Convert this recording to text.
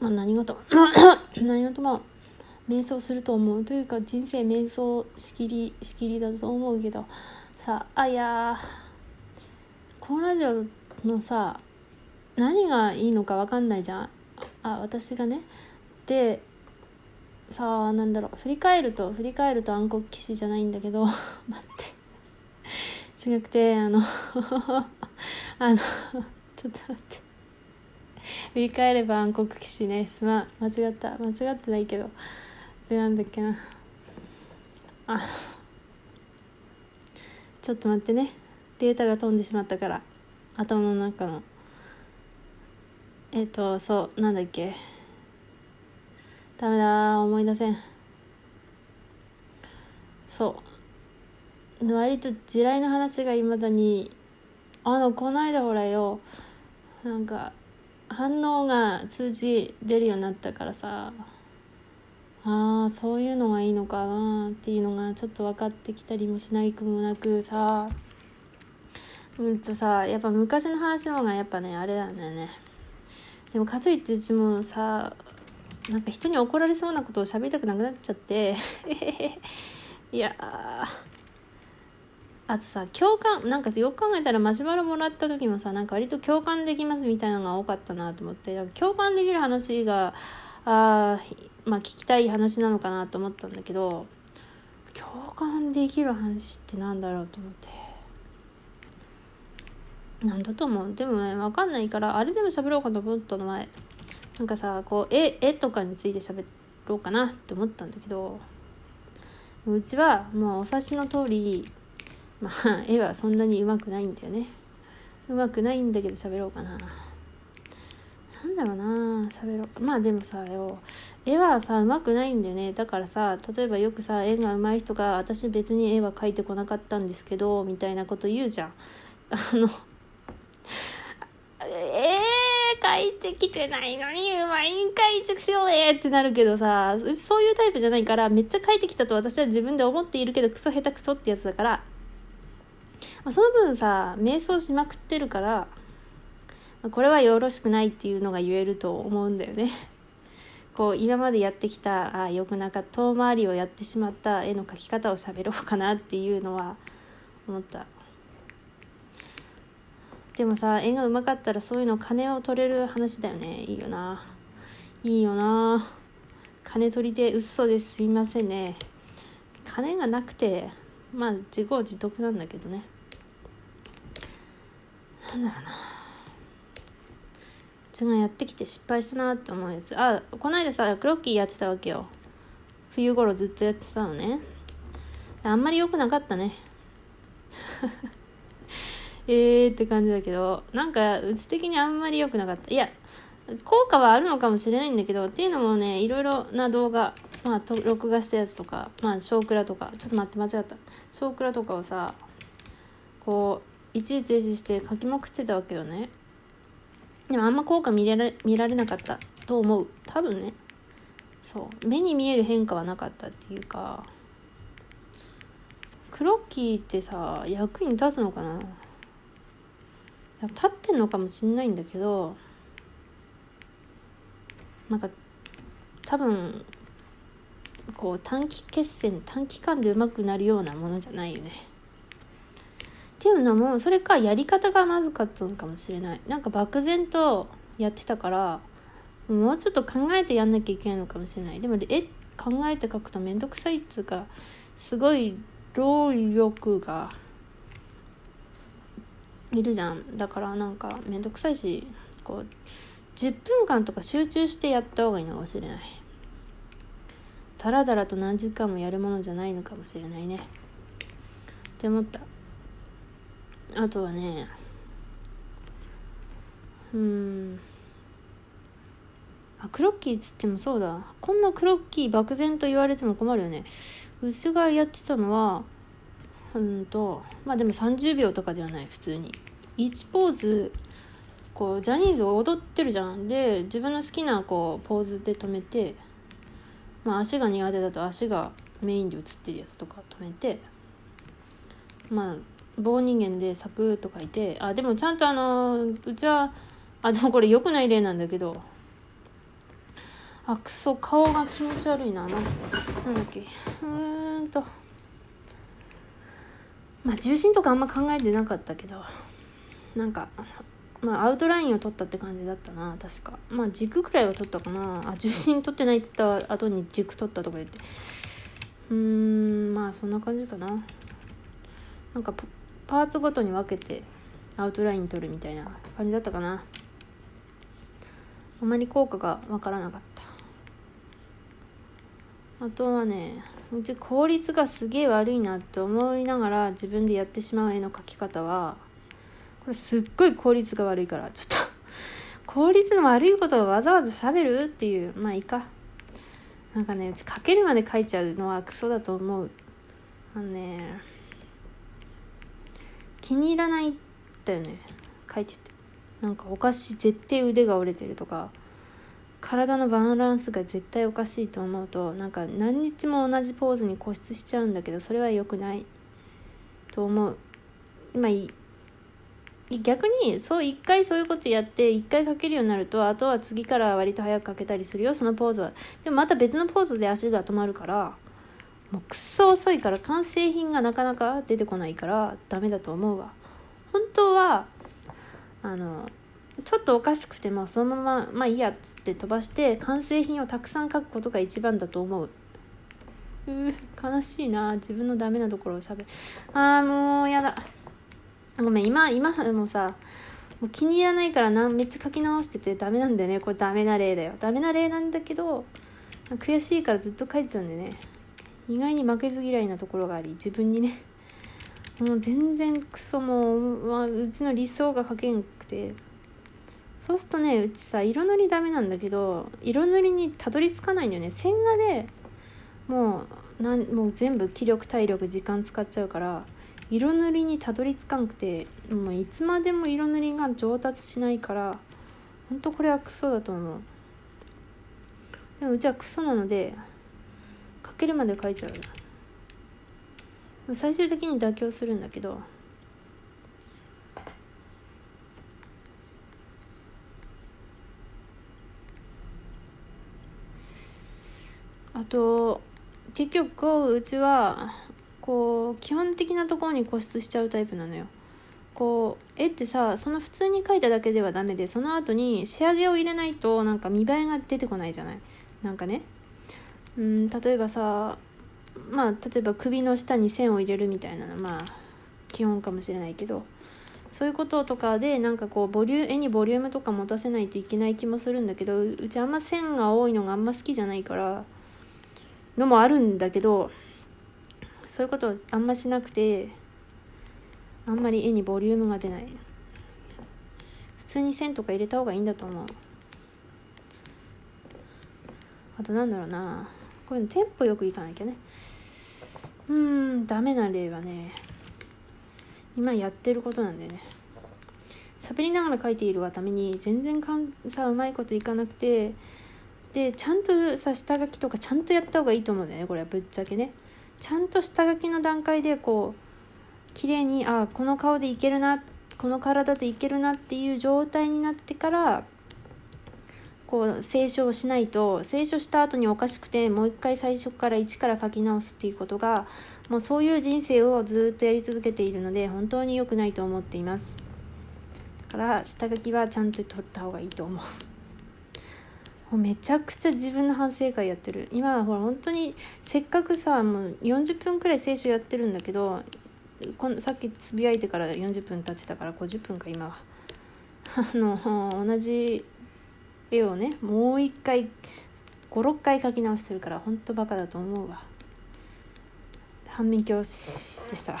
まあ、何事 何事も瞑想すると思うというか人生瞑想しきりしきりだと思うけどさあいやこのラジオのさ何がいいのか分かんないじゃん。あ私がね。でさあなんだろう。振り返ると振り返ると暗黒騎士じゃないんだけど 待って。違くてあの あのちょっと待って。振り返れば暗黒騎士ね。すまん。間違った。間違ってないけど。でなんだっけな。あ。ちょっと待ってね。データが飛んでしまったから。頭の中の。えっ、とそう。なんだっけ。ダメだ。思い出せん。そう。割と地雷の話がいまだに。あのこの間ほらよ。なんか反応が通知出るようになったからさああそういうのがいいのかなっていうのがちょっと分かってきたりもしないくもなくさうんとさやっぱ昔の話の方がやっぱねあれなんだよね。でもかといってうちもさなんか人に怒られそうなことを喋りたくなくなっちゃって。いやあとさ共感なんかよく考えたらマシュマロもらった時もさなんか割と共感できますみたいなのが多かったなと思って共感できる話があまあ聞きたい話なのかなと思ったんだけど共感できる話ってなんだろうと思って。なんだと思う？でもね分かんないからあれでも喋ろうかと思ったの前。なんかさこう絵絵とかについて喋ろうかなって思ったんだけどうちはもうお察しの通りまあ絵はそんなにうまくないんだよね。うまくないんだけど喋ろうかな。なんだろうな喋ろう。まあでもさよ絵はさうまくないんだよね。だからさ例えばよくさ絵が上手い人が私別に絵は描いてこなかったんですけどみたいなこと言うじゃん。あのえー、描いてきてないのにうまいんかい畜生えってなるけどさそういうタイプじゃないからめっちゃ描いてきたと私は自分で思っているけどクソ下手くそってやつだから、その分さ瞑想しまくってるからこれはよろしくないっていうのが言えると思うんだよね。こう今までやってきたあよくなんか遠回りをやってしまった絵の描き方を喋ろうかなっていうのは思った。でもさ絵がうまかったらそういうの金を取れる話だよね。いいよな。いいよな。金取りで嘘ですすみませんね。金がなくてまあ自業自得なんだけどね。なんだろうな。自分がやってきて失敗したなって思うやつ。あこの間さクロッキーやってたわけよ。冬頃ずっとやってたのね。あんまり良くなかったね。えーって感じだけどなんかうち的にあんまり良くなかった。いや効果はあるのかもしれないんだけどっていうのもねいろいろな動画まあ録画したやつとかまあ小クラとかちょっと待って間違った。小クラとかをさこう一時停止して書きまくってたわけよね。でもあんま効果見られ見られなかった。と思う。多分ね。そう。目に見える変化はなかったっていうか。クロッキーってさ役に立つのかな。立ってんのかもしんないんだけどなんか多分こう短期決戦短期間でうまくなるようなものじゃないよね。いうのもそれかやり方がまずかったのかもしれない。なんか漠然とやってたからもうちょっと考えてやんなきゃいけないのかもしれない。でも絵考えて描くと面倒くさいっつうかすごい労力がいるじゃん。だからなんか面倒くさいしこう10分間とか集中してやった方がいいのかもしれない。だらだらと何時間もやるものじゃないのかもしれないね。って思った。あとはねうん。あクロッキーっつってもそうだ。こんなクロッキー漠然と言われても困るよね。うちがやってたのはうんとまあでも30秒とかではない普通に。1ポーズこうジャニーズが踊ってるじゃん。で自分の好きなこうポーズで止めて、まあ、足が苦手だと足がメインで映ってるやつとか止めてまあ棒人間で「咲く」と書いてあでもちゃんとあのうちはあでもこれ良くない例なんだけどあくそ顔が気持ち悪いなななんだっけうーんと。まあ重心とかあんま考えてなかったけどなんかまあアウトラインを取ったって感じだったな確か。まあ軸くらいは取ったかな。あ重心取ってないって言った後に軸取ったとか言って。うーんまあそんな感じかな。なんかパーツごとに分けてアウトライン取るみたいな感じだったかな。あまり効果が分からなかった。あとはねうち効率がすげえ悪いなって思いながら自分でやってしまう絵の描き方はこれすっごい効率が悪いからちょっと効率の悪いことをわざわざ喋るっていうまあいいか。なんかねうち描けるまで描いちゃうのはクソだと思う。あのね気に入らないだよね。描いてて。なんかおかしい絶対腕が折れてるとか体のバランスが絶対おかしいと思うとなんか何日も同じポーズに固執しちゃうんだけどそれは良くないと思う。まあ逆にそう一回そういうことやって一回かけるようになるとあとは次から割と早くかけたりするよそのポーズは。でもまた別のポーズで足が止まるからもうくそ遅いから完成品がなかなか出てこないからダメだと思うわ。本当はあのちょっとおかしくてもそのまままあいいやっつって飛ばして完成品をたくさん書くことが一番だと思う。う悲しいな。自分のダメなところをしゃべる。あーもうやだ。ごめん今今もさもう気に入らないからな。めっちゃ書き直しててダメなんだよね。これダメな例だよ。ダメな例なんだけど悔しいからずっと書いちゃうんでね。意外に負けず嫌いなところがあり自分にね。もう全然クソもう、まあ、うちの理想が書けんくて。そうするとねうちさ色塗りダメなんだけど色塗りにたどり着かないんだよね。線画でもうなんもう全部気力体力時間使っちゃうから色塗りにたどり着かんくてもういつまでも色塗りが上達しないからほんとこれはクソだと思う。でもうちはクソなのでけるまで書いちゃう最終的に妥協するんだけど。あと結局こううちはこう基本的なところに固執しちゃうタイプなのよ。こう絵ってさその普通に描いただけではダメでその後に仕上げを入れないとなんか見栄えが出てこないじゃない？なんかね。うん例えばさまあ例えば首の下に線を入れるみたいなのまあ基本かもしれないけどそういうこととかでなんかこうボリュ絵にボリュームとか持たせないといけない気もするんだけどうちあんま線が多いのがあんま好きじゃないからのもあるんだけどそういうことをあんましなくてあんまり絵にボリュームが出ない。普通に線とか入れた方がいいんだと思う。あとなんだろうな。こういうのテンポよくいかなきゃね。うんダメな例はね今やってることなんだよね。喋りながら書いているがために全然かんさうまいこといかなくてでちゃんとさ下書きとかちゃんとやった方がいいと思うんだよねこれはぶっちゃけね。ちゃんと下書きの段階でこう綺麗にあこの顔でいけるなこの体でいけるなっていう状態になってからこう清書をしないと清書した後におかしくてもう一回最初から一から書き直すっていうことがもうそういう人生をずっとやり続けているので本当に良くないと思っています。だから下書きはちゃんと取った方がいいと思う。めちゃくちゃ自分の反省会やってる。今ほら本当にせっかくさもう40分くらい聖書やってるんだけどこのさっきつぶやいてから40分経ってたから50分か今は。あの同じ絵をねもう一回56回書き直してるからほんとバカだと思うわ。反面教師でした。